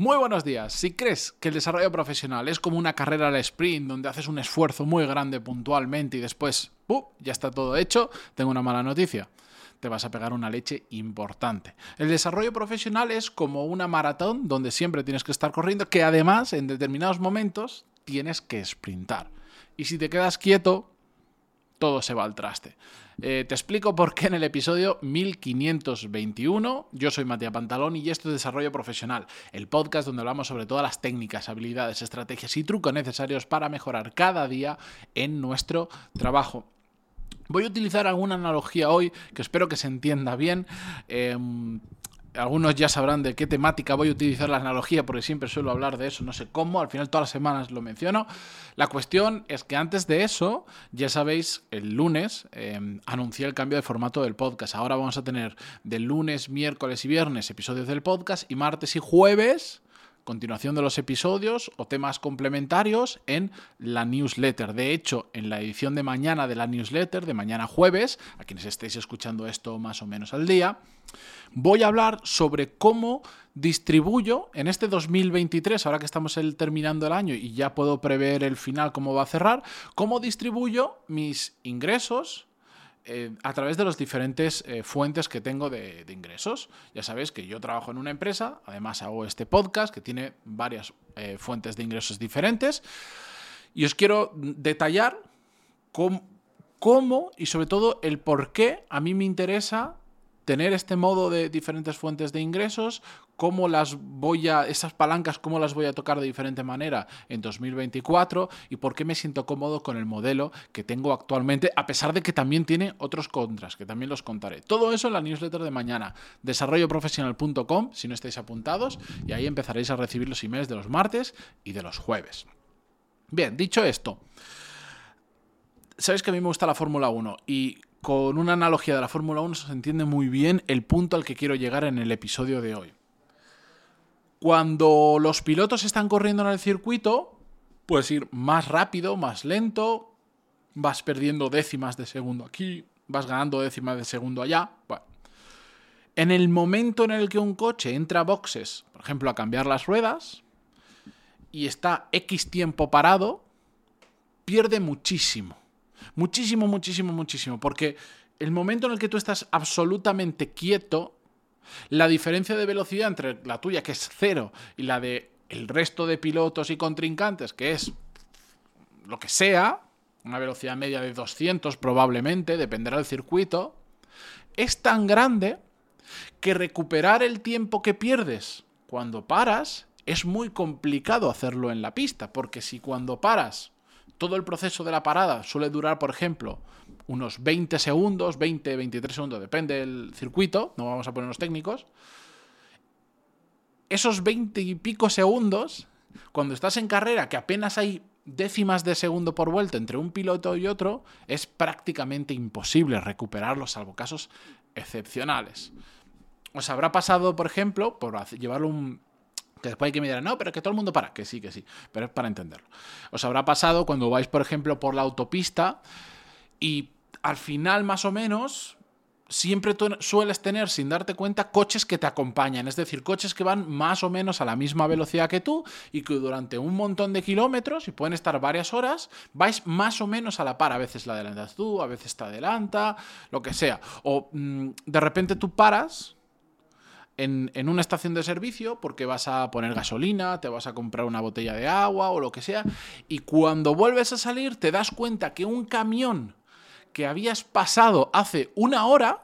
Muy buenos días. Si crees que el desarrollo profesional es como una carrera al sprint donde haces un esfuerzo muy grande puntualmente y después ¡pum! ya está todo hecho, tengo una mala noticia. Te vas a pegar una leche importante. El desarrollo profesional es como una maratón donde siempre tienes que estar corriendo, que además en determinados momentos tienes que sprintar. Y si te quedas quieto, todo se va al traste. Eh, te explico por qué en el episodio 1521. Yo soy Matías Pantalón y esto es Desarrollo Profesional, el podcast donde hablamos sobre todas las técnicas, habilidades, estrategias y trucos necesarios para mejorar cada día en nuestro trabajo. Voy a utilizar alguna analogía hoy que espero que se entienda bien. Em, algunos ya sabrán de qué temática voy a utilizar la analogía, porque siempre suelo hablar de eso, no sé cómo, al final todas las semanas lo menciono. La cuestión es que antes de eso, ya sabéis, el lunes em, anuncié el cambio de formato del podcast. Ahora vamos a tener de lunes, miércoles y viernes episodios del podcast y martes y jueves continuación de los episodios o temas complementarios en la newsletter. De hecho, en la edición de mañana de la newsletter, de mañana jueves, a quienes estéis escuchando esto más o menos al día, voy a hablar sobre cómo distribuyo en este 2023, ahora que estamos terminando el año y ya puedo prever el final, cómo va a cerrar, cómo distribuyo mis ingresos, eh, a través de las diferentes eh, fuentes que tengo de, ingresos. Ya sabéis que yo trabajo en una empresa, además hago este podcast que tiene varias eh, fuentes de ingresos diferentes. Y os quiero detallar cómo y sobre todo el por qué a mí me interesa tener este modo de diferentes fuentes de ingresos, cómo las voy a, esas palancas, cómo las voy a tocar de diferente manera en 2024 y por qué me siento cómodo con el modelo que tengo actualmente, a pesar de que también tiene otros contras, que también los contaré. Todo eso en la newsletter de mañana, desarrolloprofesional.com, si no estáis apuntados, y ahí empezaréis a recibir los emails de los martes y de los jueves. Bien, dicho esto, sabéis que a mí me gusta la Fórmula 1 y con una analogía de la Fórmula 1 se entiende muy bien el punto al que quiero llegar en el episodio de hoy. Cuando los pilotos están corriendo en el circuito, puedes ir más rápido, más lento, vas perdiendo décimas de segundo aquí, vas ganando décimas de segundo allá. En el momento en el que un coche entra a boxes, por ejemplo, a cambiar las ruedas, y está X tiempo parado, pierde muchísimo. Muchísimo, muchísimo, muchísimo. Porque el momento en el que tú estás absolutamente quieto, la diferencia de velocidad entre la tuya, que es cero, y la de el resto de pilotos y contrincantes, que es lo que sea, una velocidad media de 200 probablemente, dependerá del circuito, es tan grande que recuperar el tiempo que pierdes cuando paras es muy complicado hacerlo en la pista, porque si cuando paras todo el proceso de la parada suele durar, por ejemplo, unos 20 segundos, 20, 23 segundos, depende del circuito, no vamos a ponernos técnicos. Esos 20 y pico segundos, cuando estás en carrera, que apenas hay décimas de segundo por vuelta entre un piloto y otro, es prácticamente imposible recuperarlo, salvo casos excepcionales. Os habrá pasado, por ejemplo, por llevarlo un, que después hay que mirar, no, pero que todo el mundo para, que sí, que sí, pero es para entenderlo. Os habrá pasado cuando vais, por ejemplo, por la autopista y al final, más o menos, siempre tú sueles tener, sin darte cuenta, coches que te acompañan, es decir, coches que van más o menos a la misma velocidad que tú y que durante un montón de kilómetros, y pueden estar varias horas, vais más o menos a la par. A veces la adelantas tú, a veces te adelanta, lo que sea. O mm, de repente tú paras en, una estación de servicio porque vas a poner gasolina, te vas a comprar una botella de agua o lo que sea, y cuando vuelves a salir te das cuenta que un camión que habías pasado hace una hora,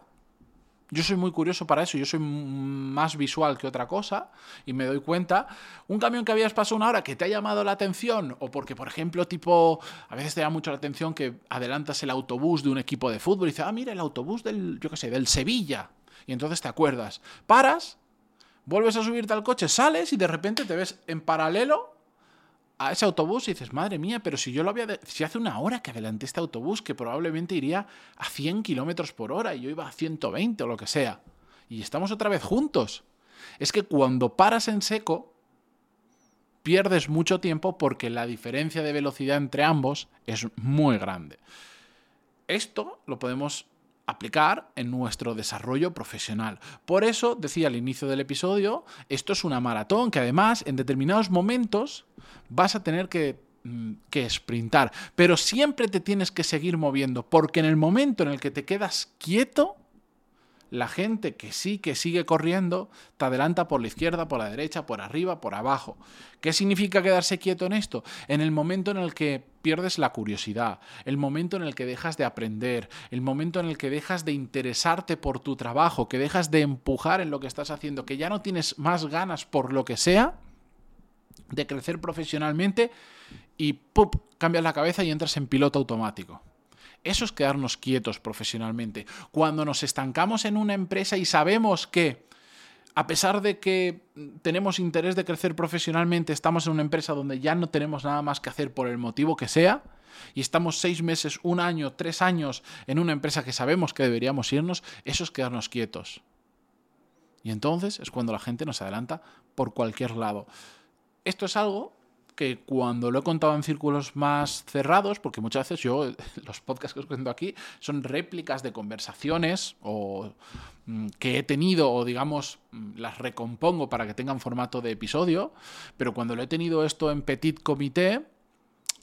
yo soy muy curioso para eso, yo soy más visual que otra cosa y me doy cuenta, un camión que habías pasado una hora que te ha llamado la atención o porque, por ejemplo, tipo, a veces te llama mucho la atención que adelantas el autobús de un equipo de fútbol y dices, ah, mira, el autobús del, yo qué sé, del Sevilla y entonces te acuerdas. Paras, vuelves a subirte al coche, sales y de repente te ves en paralelo a ese autobús y dices, madre mía, pero si yo lo había... Si hace una hora que adelanté este autobús que probablemente iría a 100 kilómetros por hora y yo iba a 120 o lo que sea. Y estamos otra vez juntos. Es que cuando paras en seco, pierdes mucho tiempo porque la diferencia de velocidad entre ambos es muy grande. Esto lo podemos aplicar en nuestro desarrollo profesional. Por eso decía al inicio del episodio, esto es una maratón que además en determinados momentos vas a tener que mm, que sprintar, pero siempre te tienes que seguir moviendo, porque en el momento en el que te quedas quieto, la gente que sí que sigue corriendo te adelanta por la izquierda, por la derecha, por arriba, por abajo. ¿Qué significa quedarse quieto en esto? En el momento en el que pierdes la curiosidad, el momento en el que dejas de aprender, el momento en el que dejas de interesarte por tu trabajo, que dejas de empujar en lo que estás haciendo, que ya no tienes más ganas por lo que sea de crecer profesionalmente y ¡pup! cambias la cabeza y entras en piloto automático. Eso es quedarnos quietos profesionalmente. Cuando nos estancamos en una empresa y sabemos que, a pesar de que tenemos interés de crecer profesionalmente, estamos en una empresa donde ya no tenemos nada más que hacer por el motivo que sea, y estamos seis meses, un año, tres años en una empresa que sabemos que deberíamos irnos, eso es quedarnos quietos. Y entonces es cuando la gente nos adelanta por cualquier lado. Esto es algo que cuando lo he contado en círculos más cerrados, porque muchas veces yo, los podcasts que os cuento aquí, son réplicas de conversaciones o mm, que he tenido o digamos mm, las recompongo para que tengan formato de episodio, pero cuando lo he tenido esto en petit comité,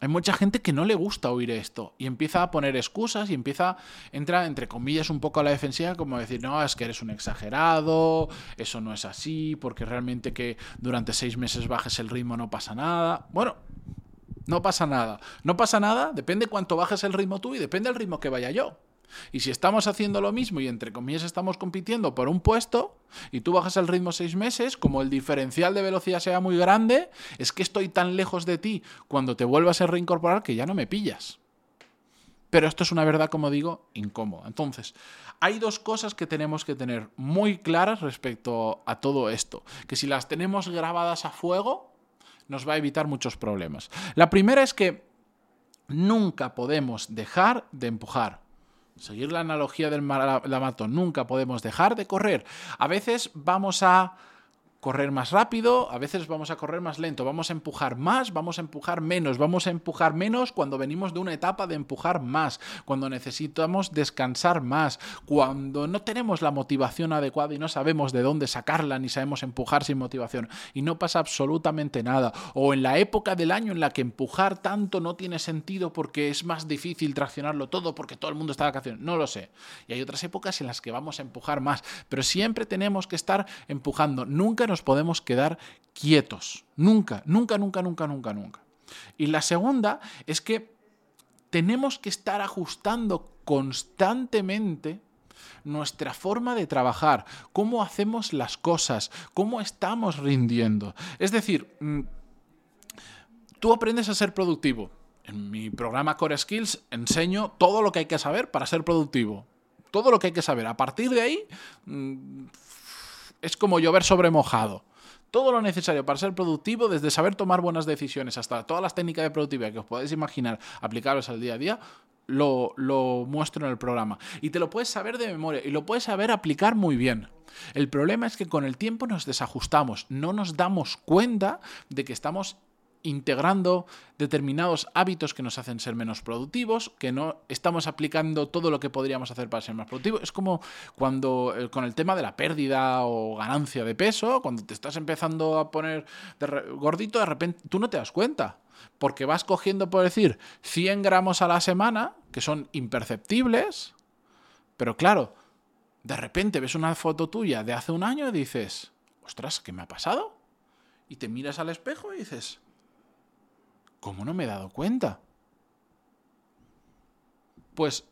hay mucha gente que no le gusta oír esto y empieza a poner excusas y empieza, entra entre comillas un poco a la defensiva como decir, no, es que eres un exagerado, eso no es así, porque realmente que durante seis meses bajes el ritmo no pasa nada. Bueno, no pasa nada. No pasa nada, depende cuánto bajes el ritmo tú y depende del ritmo que vaya yo. Y si estamos haciendo lo mismo y entre comillas estamos compitiendo por un puesto y tú bajas el ritmo seis meses, como el diferencial de velocidad sea muy grande, es que estoy tan lejos de ti cuando te vuelvas a reincorporar que ya no me pillas. Pero esto es una verdad, como digo, incómoda. Entonces, hay dos cosas que tenemos que tener muy claras respecto a todo esto, que si las tenemos grabadas a fuego, nos va a evitar muchos problemas. La primera es que nunca podemos dejar de empujar. Seguir la analogía del maratón, nunca podemos dejar de correr. A veces vamos a correr más rápido, a veces vamos a correr más lento, vamos a empujar más, vamos a empujar menos, vamos a empujar menos cuando venimos de una etapa de empujar más, cuando necesitamos descansar más, cuando no tenemos la motivación adecuada y no sabemos de dónde sacarla ni sabemos empujar sin motivación. Y no pasa absolutamente nada, o en la época del año en la que empujar tanto no tiene sentido porque es más difícil traccionarlo todo porque todo el mundo está de vacaciones, no lo sé. Y hay otras épocas en las que vamos a empujar más, pero siempre tenemos que estar empujando, nunca nos podemos quedar quietos. Nunca, nunca, nunca, nunca, nunca, nunca. Y la segunda es que tenemos que estar ajustando constantemente nuestra forma de trabajar, cómo hacemos las cosas, cómo estamos rindiendo. Es decir, mm, tú aprendes a ser productivo. En mi programa Core Skills enseño todo lo que hay que saber para ser productivo. Todo lo que hay que saber. A partir de ahí, mm, es como llover sobre mojado. Todo lo necesario para ser productivo, desde saber tomar buenas decisiones hasta todas las técnicas de productividad que os podéis imaginar aplicables al día a día, lo, lo, muestro en el programa. Y te lo puedes saber de memoria y lo puedes saber aplicar muy bien. El problema es que con el tiempo nos desajustamos, no nos damos cuenta de que estamos integrando determinados hábitos que nos hacen ser menos productivos, que no estamos aplicando todo lo que podríamos hacer para ser más productivos. Es como cuando eh, con el tema de la pérdida o ganancia de peso, cuando te estás empezando a poner gordito, de repente tú no te das cuenta, porque vas cogiendo, por decir, 100 gramos a la semana, que son imperceptibles, pero claro, de repente ves una foto tuya de hace un año y dices, ostras, ¿qué me ha pasado? Y te miras al espejo y dices, ¿Cómo no me he dado cuenta? Pues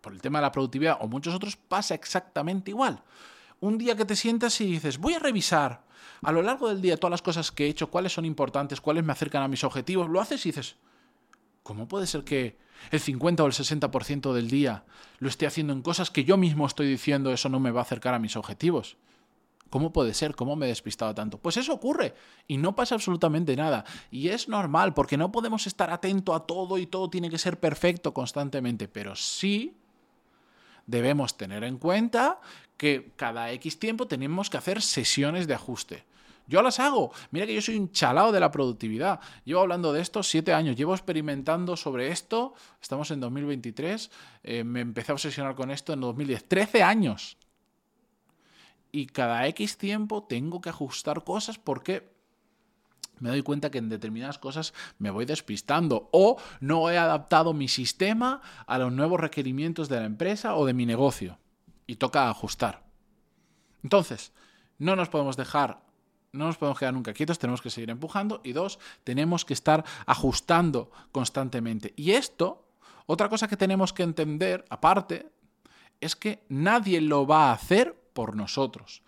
por el tema de la productividad o muchos otros pasa exactamente igual. Un día que te sientas y dices, voy a revisar a lo largo del día todas las cosas que he hecho, cuáles son importantes, cuáles me acercan a mis objetivos, lo haces y dices, ¿cómo puede ser que el 50 o el 60% del día lo esté haciendo en cosas que yo mismo estoy diciendo eso no me va a acercar a mis objetivos? ¿Cómo puede ser? ¿Cómo me he despistado tanto? Pues eso ocurre y no pasa absolutamente nada. Y es normal porque no podemos estar atento a todo y todo tiene que ser perfecto constantemente, pero sí debemos tener en cuenta que cada X tiempo tenemos que hacer sesiones de ajuste. Yo las hago. Mira que yo soy un chalao de la productividad. Llevo hablando de esto siete años. Llevo experimentando sobre esto. Estamos en 2023. Eh, me empecé a obsesionar con esto en 2010. 13 años. Y cada X tiempo tengo que ajustar cosas porque me doy cuenta que en determinadas cosas me voy despistando o no he adaptado mi sistema a los nuevos requerimientos de la empresa o de mi negocio. Y toca ajustar. Entonces, no nos podemos dejar no nos podemos quedar nunca quietos, tenemos que seguir empujando. Y dos, tenemos que estar ajustando constantemente. Y esto, otra cosa que tenemos que entender, aparte, es que nadie lo va a hacer por nosotros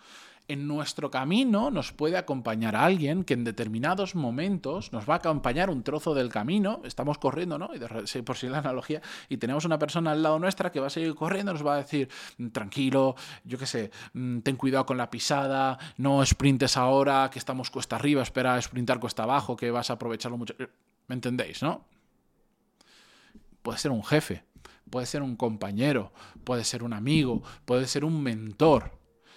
en nuestro camino nos puede acompañar alguien que en determinados momentos nos va a acompañar un trozo del camino, estamos corriendo, ¿no? Y por si la analogía, y tenemos una persona al lado nuestra que va a seguir corriendo, nos va a decir, mm, tranquilo, yo qué sé, mm, ten cuidado con la pisada, no sprintes ahora, que estamos cuesta arriba, espera a sprintar cuesta abajo, que vas a aprovecharlo mucho. ¿Me entendéis, no? Puede ser un jefe, puede ser un compañero, puede ser un amigo, puede ser un mentor.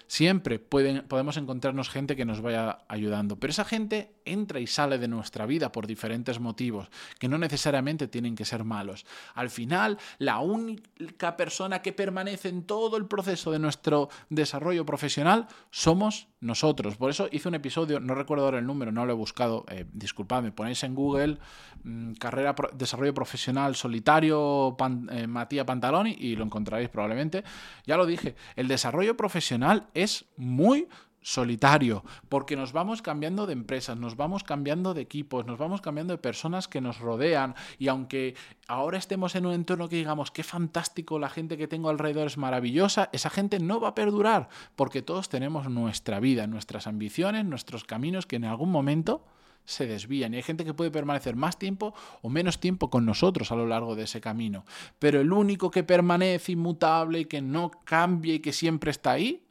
Siempre pueden, podemos encontrarnos gente que nos vaya ayudando, pero esa gente entra y sale de nuestra vida por diferentes motivos, que no necesariamente tienen que ser malos. Al final, la única persona que permanece en todo el proceso de nuestro desarrollo profesional somos nosotros. Por eso hice un episodio, no recuerdo ahora el número, no lo he buscado, eh, disculpadme, ponéis en Google mm, carrera desarrollo profesional solitario eh, Matías Pantaloni y lo encontraréis probablemente. Ya lo dije, el desarrollo profesional es muy solitario, porque nos vamos cambiando de empresas, nos vamos cambiando de equipos, nos vamos cambiando de personas que nos rodean y aunque ahora estemos en un entorno que digamos qué fantástico, la gente que tengo alrededor es maravillosa, esa gente no va a perdurar, porque todos tenemos nuestra vida, nuestras ambiciones, nuestros caminos que en algún momento se desvían y hay gente que puede permanecer más tiempo o menos tiempo con nosotros a lo largo de ese camino. Pero el único que permanece inmutable y que no cambia y que siempre está ahí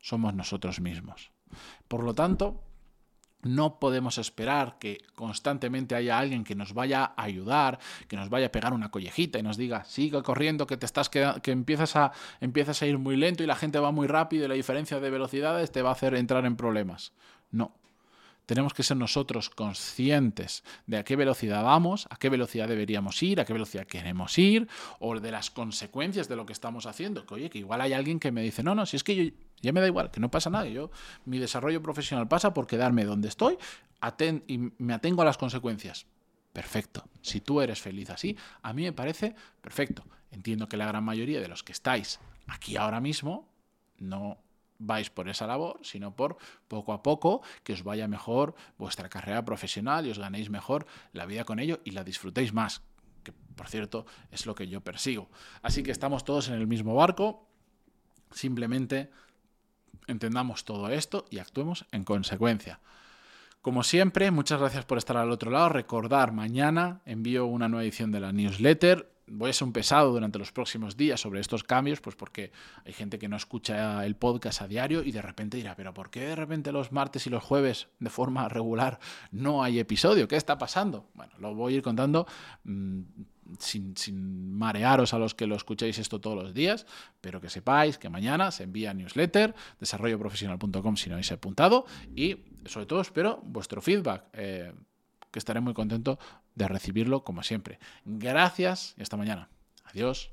somos nosotros mismos. Por lo tanto, no podemos esperar que constantemente haya alguien que nos vaya a ayudar, que nos vaya a pegar una collejita y nos diga, sigue corriendo, que te estás que empiezas a, empiezas a ir muy lento y la gente va muy rápido y la diferencia de velocidades te va a hacer entrar en problemas. No, tenemos que ser nosotros conscientes de a qué velocidad vamos, a qué velocidad deberíamos ir, a qué velocidad queremos ir, o de las consecuencias de lo que estamos haciendo. Que oye, que igual hay alguien que me dice, no, no, si es que yo ya me da igual, que no pasa nada. Yo, mi desarrollo profesional pasa por quedarme donde estoy y me atengo a las consecuencias. Perfecto. Si tú eres feliz así, a mí me parece perfecto. Entiendo que la gran mayoría de los que estáis aquí ahora mismo no vais por esa labor, sino por poco a poco que os vaya mejor vuestra carrera profesional y os ganéis mejor la vida con ello y la disfrutéis más, que por cierto es lo que yo persigo. Así que estamos todos en el mismo barco, simplemente entendamos todo esto y actuemos en consecuencia. Como siempre, muchas gracias por estar al otro lado. Recordar, mañana envío una nueva edición de la newsletter voy a ser un pesado durante los próximos días sobre estos cambios, pues porque hay gente que no escucha el podcast a diario y de repente dirá, pero ¿por qué de repente los martes y los jueves de forma regular no hay episodio? ¿Qué está pasando? Bueno, lo voy a ir contando mm, sin, sin, marearos a los que lo escuchéis esto todos los días, pero que sepáis que mañana se envía newsletter, desarrolloprofesional.com si no habéis apuntado y sobre todo espero vuestro feedback. Eh, que estaré muy contento de recibirlo como siempre. Gracias y hasta mañana. Adiós.